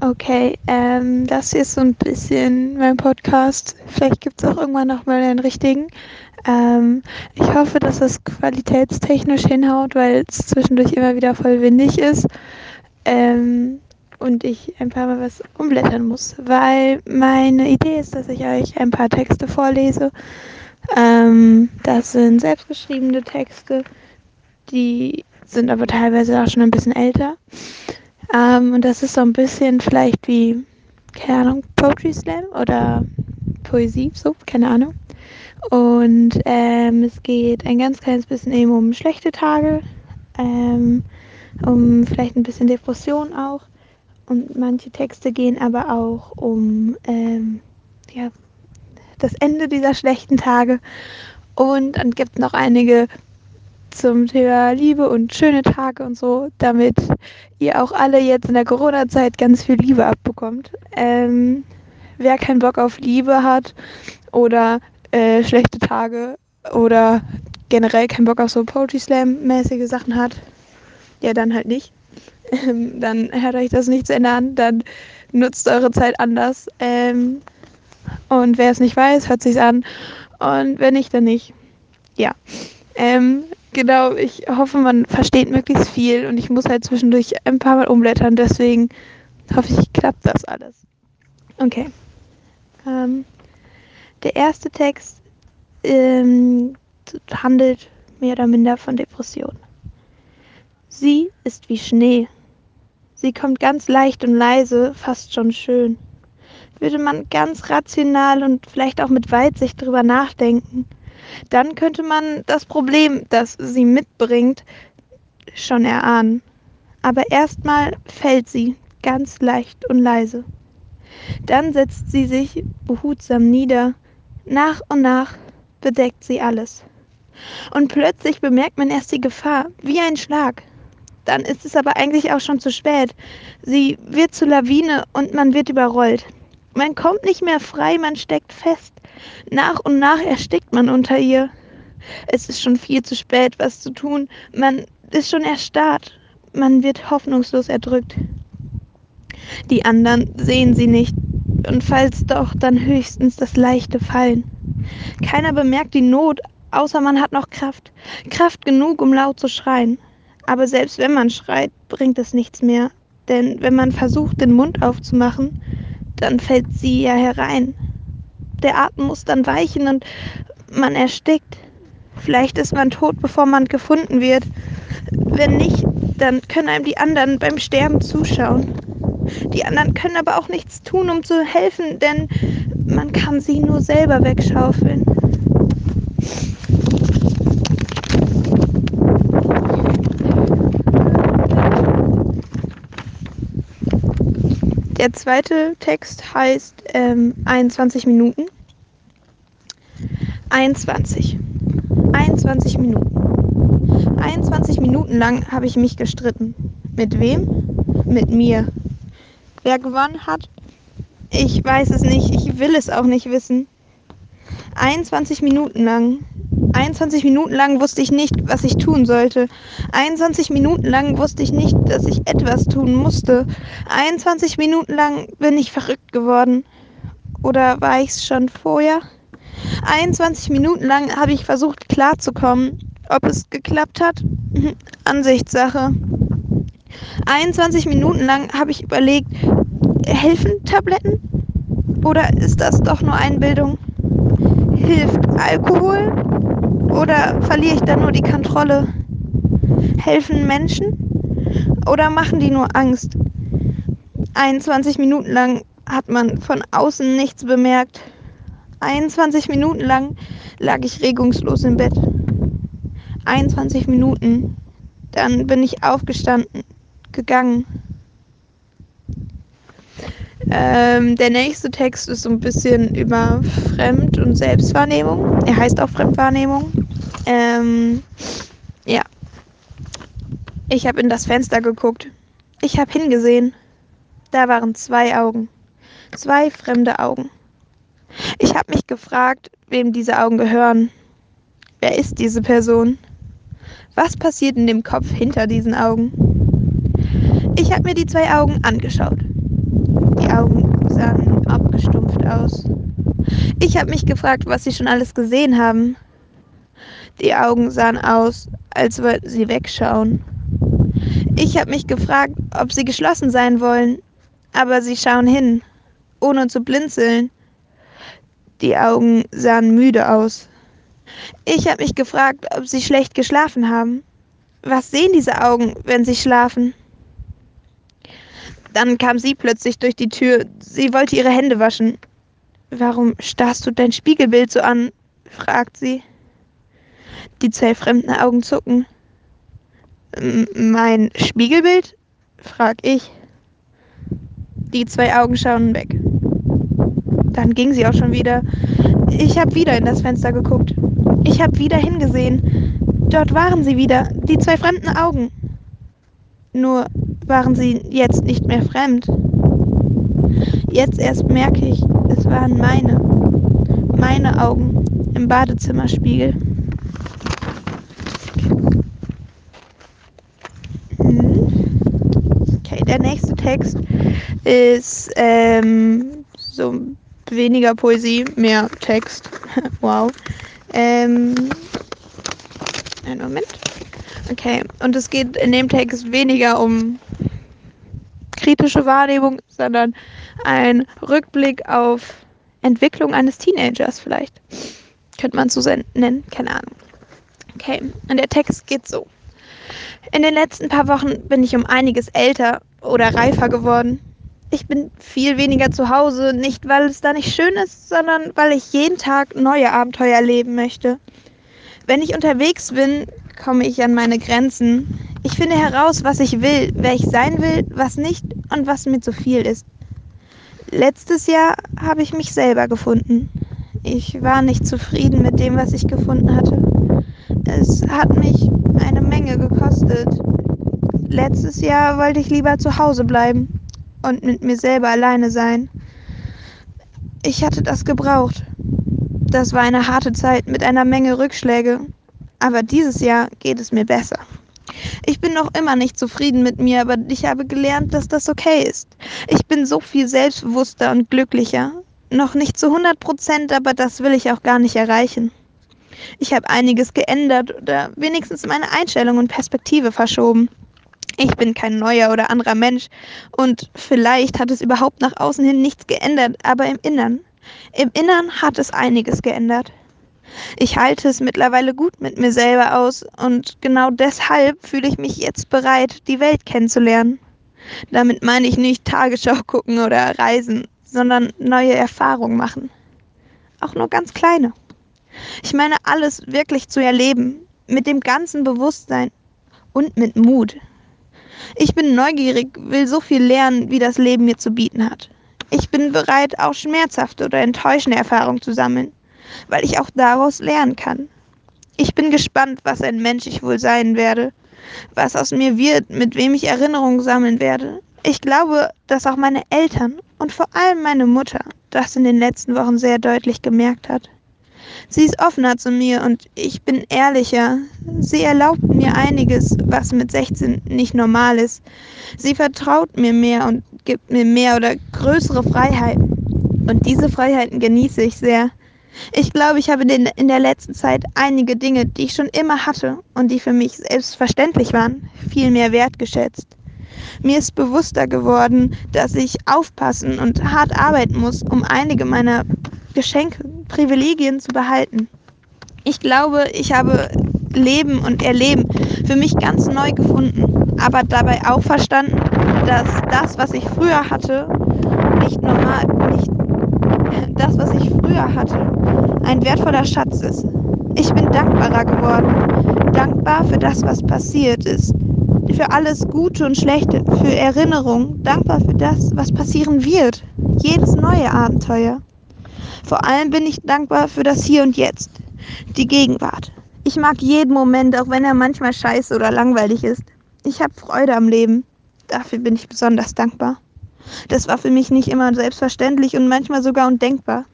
Okay, ähm, das hier ist so ein bisschen mein Podcast. Vielleicht gibt es auch irgendwann noch mal einen richtigen. Ähm, ich hoffe, dass das qualitätstechnisch hinhaut, weil es zwischendurch immer wieder voll windig ist. Ähm, und ich ein paar Mal was umblättern muss, weil meine Idee ist, dass ich euch ein paar Texte vorlese. Ähm, das sind selbstgeschriebene Texte, die sind aber teilweise auch schon ein bisschen älter. Ähm, und das ist so ein bisschen vielleicht wie, keine Ahnung, Poetry Slam oder Poesie, so, keine Ahnung. Und ähm, es geht ein ganz kleines bisschen eben um schlechte Tage, ähm, um vielleicht ein bisschen Depression auch. Und manche Texte gehen aber auch um ähm, ja, das Ende dieser schlechten Tage. Und dann gibt es noch einige zum Thema Liebe und schöne Tage und so, damit ihr auch alle jetzt in der Corona-Zeit ganz viel Liebe abbekommt. Ähm, wer keinen Bock auf Liebe hat oder äh, schlechte Tage oder generell keinen Bock auf so Poetry Slam-mäßige Sachen hat, ja, dann halt nicht. Ähm, dann hört euch das nicht zu Ende an, dann nutzt eure Zeit anders. Ähm, und wer es nicht weiß, hört sich's an. Und wenn nicht, dann nicht. Ja. Ähm, genau, ich hoffe, man versteht möglichst viel und ich muss halt zwischendurch ein paar Mal umblättern, deswegen hoffe ich, klappt das alles. Okay. Ähm, der erste Text ähm, handelt mehr oder minder von Depression. Sie ist wie Schnee. Sie kommt ganz leicht und leise, fast schon schön. Würde man ganz rational und vielleicht auch mit Weitsicht drüber nachdenken, dann könnte man das Problem, das sie mitbringt, schon erahnen. Aber erstmal fällt sie ganz leicht und leise. Dann setzt sie sich behutsam nieder. Nach und nach bedeckt sie alles. Und plötzlich bemerkt man erst die Gefahr, wie ein Schlag. Dann ist es aber eigentlich auch schon zu spät. Sie wird zur Lawine und man wird überrollt. Man kommt nicht mehr frei, man steckt fest. Nach und nach erstickt man unter ihr. Es ist schon viel zu spät, was zu tun. Man ist schon erstarrt. Man wird hoffnungslos erdrückt. Die anderen sehen sie nicht. Und falls doch, dann höchstens das leichte Fallen. Keiner bemerkt die Not, außer man hat noch Kraft. Kraft genug, um laut zu schreien. Aber selbst wenn man schreit, bringt es nichts mehr. Denn wenn man versucht, den Mund aufzumachen, dann fällt sie ja herein der Atem muss dann weichen und man erstickt. Vielleicht ist man tot, bevor man gefunden wird. Wenn nicht, dann können einem die anderen beim Sterben zuschauen. Die anderen können aber auch nichts tun, um zu helfen, denn man kann sie nur selber wegschaufeln. Der zweite Text heißt ähm, 21 Minuten. 21. 21 Minuten. 21 Minuten lang habe ich mich gestritten. Mit wem? Mit mir. Wer gewonnen hat? Ich weiß es nicht. Ich will es auch nicht wissen. 21 Minuten lang 21 Minuten lang wusste ich nicht, was ich tun sollte. 21 Minuten lang wusste ich nicht, dass ich etwas tun musste. 21 Minuten lang bin ich verrückt geworden. Oder war ich es schon vorher? 21 Minuten lang habe ich versucht klarzukommen. Ob es geklappt hat? Ansichtssache. 21 Minuten lang habe ich überlegt, helfen Tabletten? Oder ist das doch nur Einbildung? Hilft Alkohol? Oder verliere ich da nur die Kontrolle? Helfen Menschen? Oder machen die nur Angst? 21 Minuten lang hat man von außen nichts bemerkt. 21 Minuten lang lag ich regungslos im Bett. 21 Minuten. Dann bin ich aufgestanden, gegangen. Ähm, der nächste Text ist so ein bisschen über Fremd- und Selbstwahrnehmung. Er heißt auch Fremdwahrnehmung. Ähm, ja. Ich habe in das Fenster geguckt. Ich habe hingesehen. Da waren zwei Augen. Zwei fremde Augen. Ich habe mich gefragt, wem diese Augen gehören. Wer ist diese Person? Was passiert in dem Kopf hinter diesen Augen? Ich habe mir die zwei Augen angeschaut. Die Augen sahen abgestumpft aus. Ich habe mich gefragt, was sie schon alles gesehen haben. Die Augen sahen aus, als wollten sie wegschauen. Ich habe mich gefragt, ob sie geschlossen sein wollen, aber sie schauen hin, ohne zu blinzeln. Die Augen sahen müde aus. Ich habe mich gefragt, ob sie schlecht geschlafen haben. Was sehen diese Augen, wenn sie schlafen? Dann kam sie plötzlich durch die Tür. Sie wollte ihre Hände waschen. Warum starrst du dein Spiegelbild so an? fragt sie. Die zwei fremden Augen zucken. Mein Spiegelbild? frag ich. Die zwei Augen schauen weg. Dann ging sie auch schon wieder. Ich habe wieder in das Fenster geguckt. Ich habe wieder hingesehen. Dort waren sie wieder, die zwei fremden Augen. Nur waren sie jetzt nicht mehr fremd. Jetzt erst merke ich, es waren meine, meine Augen im Badezimmerspiegel. Okay, der nächste Text ist ähm, so weniger Poesie, mehr Text. wow. Ähm, einen Moment. Okay, und es geht in dem Text weniger um kritische Wahrnehmung, sondern ein Rückblick auf Entwicklung eines Teenagers vielleicht. Könnte man so nennen, keine Ahnung. Okay, und der Text geht so. In den letzten paar Wochen bin ich um einiges älter oder reifer geworden. Ich bin viel weniger zu Hause, nicht weil es da nicht schön ist, sondern weil ich jeden Tag neue Abenteuer erleben möchte. Wenn ich unterwegs bin, komme ich an meine Grenzen. Ich finde heraus, was ich will, wer ich sein will, was nicht und was mir zu viel ist. Letztes Jahr habe ich mich selber gefunden. Ich war nicht zufrieden mit dem, was ich gefunden hatte. Es hat mich eine Menge gekostet. Letztes Jahr wollte ich lieber zu Hause bleiben und mit mir selber alleine sein. Ich hatte das gebraucht. Das war eine harte Zeit mit einer Menge Rückschläge. Aber dieses Jahr geht es mir besser. Ich bin noch immer nicht zufrieden mit mir, aber ich habe gelernt, dass das okay ist. Ich bin so viel selbstbewusster und glücklicher. Noch nicht zu 100 Prozent, aber das will ich auch gar nicht erreichen. Ich habe einiges geändert oder wenigstens meine Einstellung und Perspektive verschoben. Ich bin kein neuer oder anderer Mensch und vielleicht hat es überhaupt nach außen hin nichts geändert, aber im Innern im Innern hat es einiges geändert. Ich halte es mittlerweile gut mit mir selber aus und genau deshalb fühle ich mich jetzt bereit, die Welt kennenzulernen. Damit meine ich nicht Tagesschau gucken oder reisen, sondern neue Erfahrungen machen. Auch nur ganz kleine. Ich meine alles wirklich zu erleben, mit dem ganzen Bewusstsein und mit Mut. Ich bin neugierig, will so viel lernen, wie das Leben mir zu bieten hat. Ich bin bereit, auch schmerzhafte oder enttäuschende Erfahrungen zu sammeln, weil ich auch daraus lernen kann. Ich bin gespannt, was ein Mensch ich wohl sein werde, was aus mir wird, mit wem ich Erinnerungen sammeln werde. Ich glaube, dass auch meine Eltern und vor allem meine Mutter das in den letzten Wochen sehr deutlich gemerkt hat. Sie ist offener zu mir und ich bin ehrlicher. Sie erlaubt mir einiges, was mit 16 nicht normal ist. Sie vertraut mir mehr und gibt mir mehr oder größere Freiheiten. Und diese Freiheiten genieße ich sehr. Ich glaube, ich habe in der letzten Zeit einige Dinge, die ich schon immer hatte und die für mich selbstverständlich waren, viel mehr wertgeschätzt. Mir ist bewusster geworden, dass ich aufpassen und hart arbeiten muss, um einige meiner Geschenke, Privilegien zu behalten. Ich glaube, ich habe Leben und Erleben für mich ganz neu gefunden, aber dabei auch verstanden, dass das, was ich früher hatte, nicht normal, nicht das, was ich früher hatte, ein wertvoller Schatz ist. Ich bin dankbarer geworden, dankbar für das, was passiert ist, für alles Gute und Schlechte, für Erinnerungen, dankbar für das, was passieren wird, jedes neue Abenteuer. Vor allem bin ich dankbar für das Hier und Jetzt, die Gegenwart. Ich mag jeden Moment, auch wenn er manchmal scheiße oder langweilig ist. Ich habe Freude am Leben. Dafür bin ich besonders dankbar. Das war für mich nicht immer selbstverständlich und manchmal sogar undenkbar.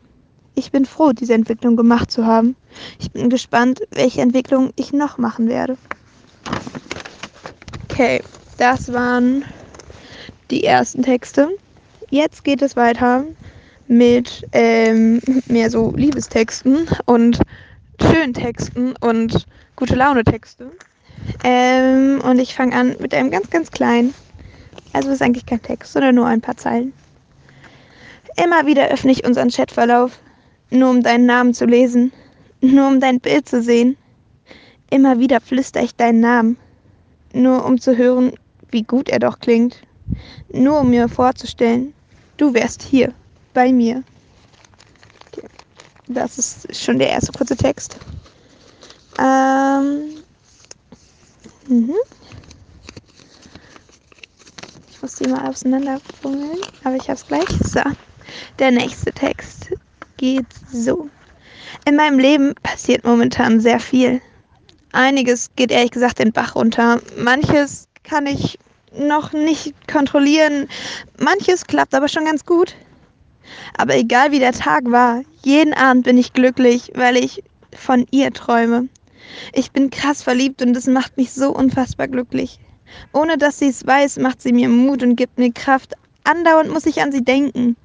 Ich bin froh, diese Entwicklung gemacht zu haben. Ich bin gespannt, welche Entwicklung ich noch machen werde. Okay, das waren die ersten Texte. jetzt geht es weiter mit ähm, mehr so Liebestexten und schönen Texten und gute Laune Texte. Ähm, und ich fange an mit einem ganz, ganz kleinen. Also ist eigentlich kein Text, sondern nur ein paar Zeilen. Immer wieder öffne ich unseren Chatverlauf, nur um deinen Namen zu lesen, nur um dein Bild zu sehen. Immer wieder flüster ich deinen Namen, nur um zu hören, wie gut er doch klingt. Nur um mir vorzustellen, du wärst hier, bei mir. Okay. Das ist schon der erste kurze Text. Ähm. Mhm. Muss die mal auseinanderfummeln, aber ich hab's gleich. So. Der nächste Text geht so. In meinem Leben passiert momentan sehr viel. Einiges geht ehrlich gesagt den Bach runter. Manches kann ich noch nicht kontrollieren. Manches klappt aber schon ganz gut. Aber egal wie der Tag war, jeden Abend bin ich glücklich, weil ich von ihr träume. Ich bin krass verliebt und es macht mich so unfassbar glücklich. Ohne dass sie es weiß, macht sie mir Mut und gibt mir Kraft. Andauernd muss ich an sie denken.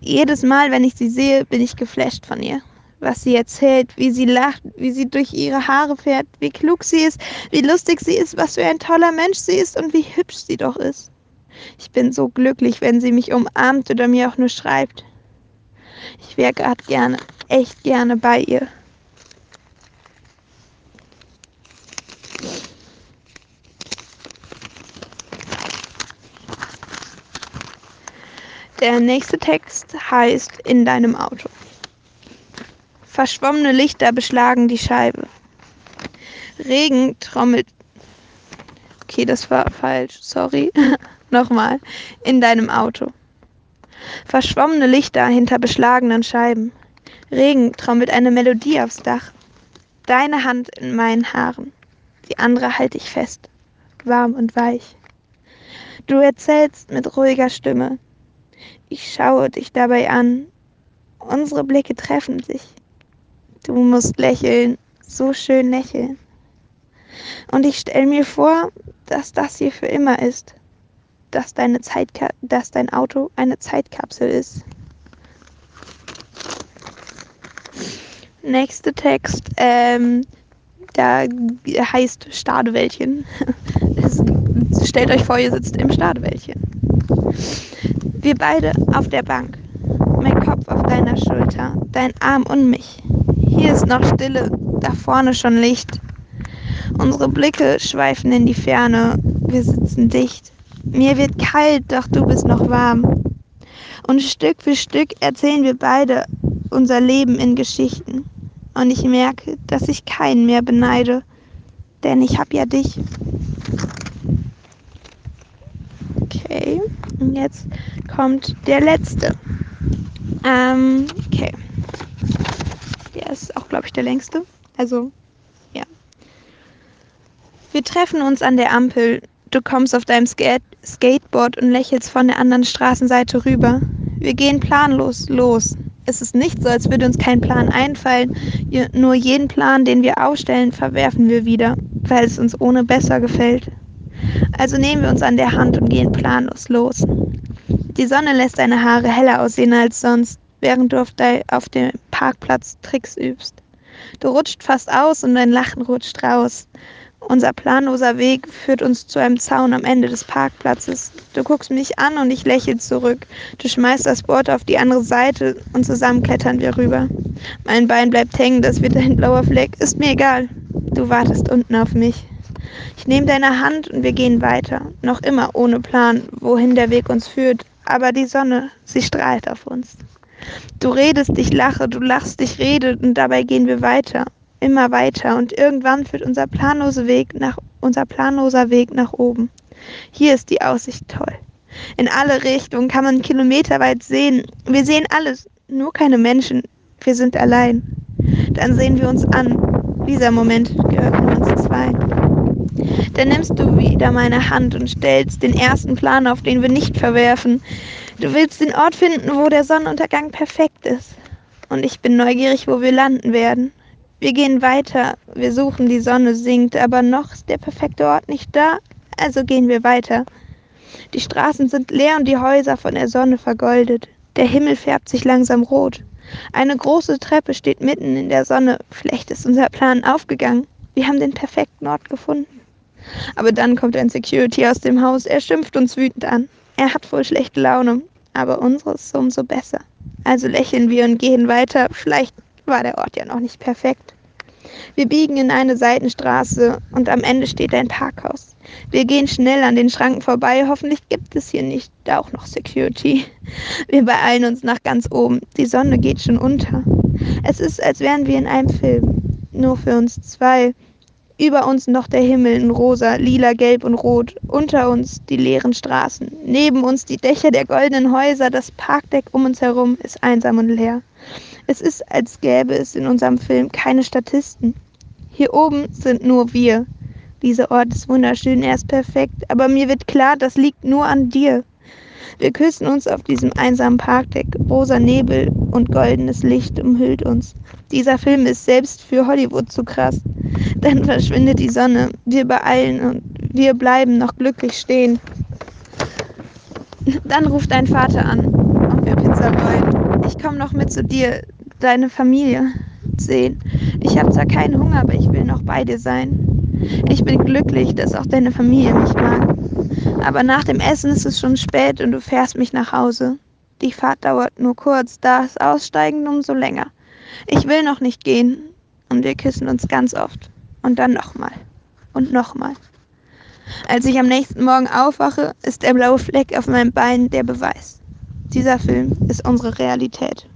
Jedes Mal, wenn ich sie sehe, bin ich geflasht von ihr. Was sie erzählt, wie sie lacht, wie sie durch ihre Haare fährt, wie klug sie ist, wie lustig sie ist, was für ein toller Mensch sie ist und wie hübsch sie doch ist. Ich bin so glücklich, wenn sie mich umarmt oder mir auch nur schreibt. Ich wäre gerade gerne, echt gerne bei ihr. Der nächste Text heißt In deinem Auto. Verschwommene Lichter beschlagen die Scheibe. Regen trommelt. Okay, das war falsch. Sorry. Nochmal. In deinem Auto. Verschwommene Lichter hinter beschlagenen Scheiben. Regen trommelt eine Melodie aufs Dach. Deine Hand in meinen Haaren. Die andere halte ich fest. Warm und weich. Du erzählst mit ruhiger Stimme. Ich schaue dich dabei an. Unsere Blicke treffen sich. Du musst lächeln, so schön lächeln. Und ich stelle mir vor, dass das hier für immer ist. Dass, deine Zeitka dass dein Auto eine Zeitkapsel ist. Nächster Text, ähm, da heißt Stadewäldchen. stellt euch vor, ihr sitzt im Stadewäldchen. Wir beide auf der Bank. Mein Kopf auf deiner Schulter, dein Arm um mich. Hier ist noch Stille, da vorne schon Licht. Unsere Blicke schweifen in die Ferne. Wir sitzen dicht. Mir wird kalt, doch du bist noch warm. Und Stück für Stück erzählen wir beide unser Leben in Geschichten. Und ich merke, dass ich keinen mehr beneide, denn ich hab ja dich. Okay, und jetzt kommt der letzte. Ähm, okay. Der ist auch, glaube ich, der längste. Also, ja. Wir treffen uns an der Ampel. Du kommst auf deinem Skate Skateboard und lächelst von der anderen Straßenseite rüber. Wir gehen planlos los. Es ist nicht so, als würde uns kein Plan einfallen. Nur jeden Plan, den wir aufstellen, verwerfen wir wieder, weil es uns ohne besser gefällt. Also nehmen wir uns an der Hand und gehen planlos los. Die Sonne lässt deine Haare heller aussehen als sonst, während du auf, auf dem Parkplatz Tricks übst. Du rutscht fast aus und dein Lachen rutscht raus. Unser planloser Weg führt uns zu einem Zaun am Ende des Parkplatzes. Du guckst mich an und ich lächle zurück. Du schmeißt das Board auf die andere Seite und zusammen klettern wir rüber. Mein Bein bleibt hängen, das wird ein blauer Fleck. Ist mir egal. Du wartest unten auf mich. Ich nehme deine Hand und wir gehen weiter. Noch immer ohne Plan, wohin der Weg uns führt. Aber die Sonne, sie strahlt auf uns. Du redest, ich lache, du lachst, ich rede und dabei gehen wir weiter. Immer weiter und irgendwann führt unser planloser Weg nach, unser planloser Weg nach oben. Hier ist die Aussicht toll. In alle Richtungen kann man kilometerweit sehen. Wir sehen alles, nur keine Menschen. Wir sind allein. Dann sehen wir uns an. Dieser Moment gehört. Dann nimmst du wieder meine Hand und stellst den ersten Plan, auf den wir nicht verwerfen. Du willst den Ort finden, wo der Sonnenuntergang perfekt ist. Und ich bin neugierig, wo wir landen werden. Wir gehen weiter, wir suchen, die Sonne sinkt, aber noch ist der perfekte Ort nicht da, also gehen wir weiter. Die Straßen sind leer und die Häuser von der Sonne vergoldet. Der Himmel färbt sich langsam rot. Eine große Treppe steht mitten in der Sonne. Vielleicht ist unser Plan aufgegangen. Wir haben den perfekten Ort gefunden. Aber dann kommt ein Security aus dem Haus. Er schimpft uns wütend an. Er hat wohl schlechte Laune, aber unsere ist umso besser. Also lächeln wir und gehen weiter. Vielleicht war der Ort ja noch nicht perfekt. Wir biegen in eine Seitenstraße und am Ende steht ein Parkhaus. Wir gehen schnell an den Schranken vorbei. Hoffentlich gibt es hier nicht auch noch Security. Wir beeilen uns nach ganz oben. Die Sonne geht schon unter. Es ist, als wären wir in einem Film. Nur für uns zwei. Über uns noch der Himmel in rosa, lila, gelb und rot. Unter uns die leeren Straßen. Neben uns die Dächer der goldenen Häuser. Das Parkdeck um uns herum ist einsam und leer. Es ist, als gäbe es in unserem Film keine Statisten. Hier oben sind nur wir. Dieser Ort ist wunderschön, er ist perfekt, aber mir wird klar, das liegt nur an dir. Wir küssen uns auf diesem einsamen Parkdeck. Rosa Nebel und goldenes Licht umhüllt uns. Dieser Film ist selbst für Hollywood zu krass. Dann verschwindet die Sonne. Wir beeilen und wir bleiben noch glücklich stehen. Dann ruft dein Vater an, ob wir Pizza wollen. Ich komme noch mit zu dir, deine Familie sehen. Ich habe zwar keinen Hunger, aber ich will noch bei dir sein. Ich bin glücklich, dass auch deine Familie mich mag. Aber nach dem Essen ist es schon spät und du fährst mich nach Hause. Die Fahrt dauert nur kurz, da ist Aussteigen umso länger. Ich will noch nicht gehen. Und wir küssen uns ganz oft. Und dann nochmal. Und nochmal. Als ich am nächsten Morgen aufwache, ist der blaue Fleck auf meinem Bein der Beweis. Dieser Film ist unsere Realität.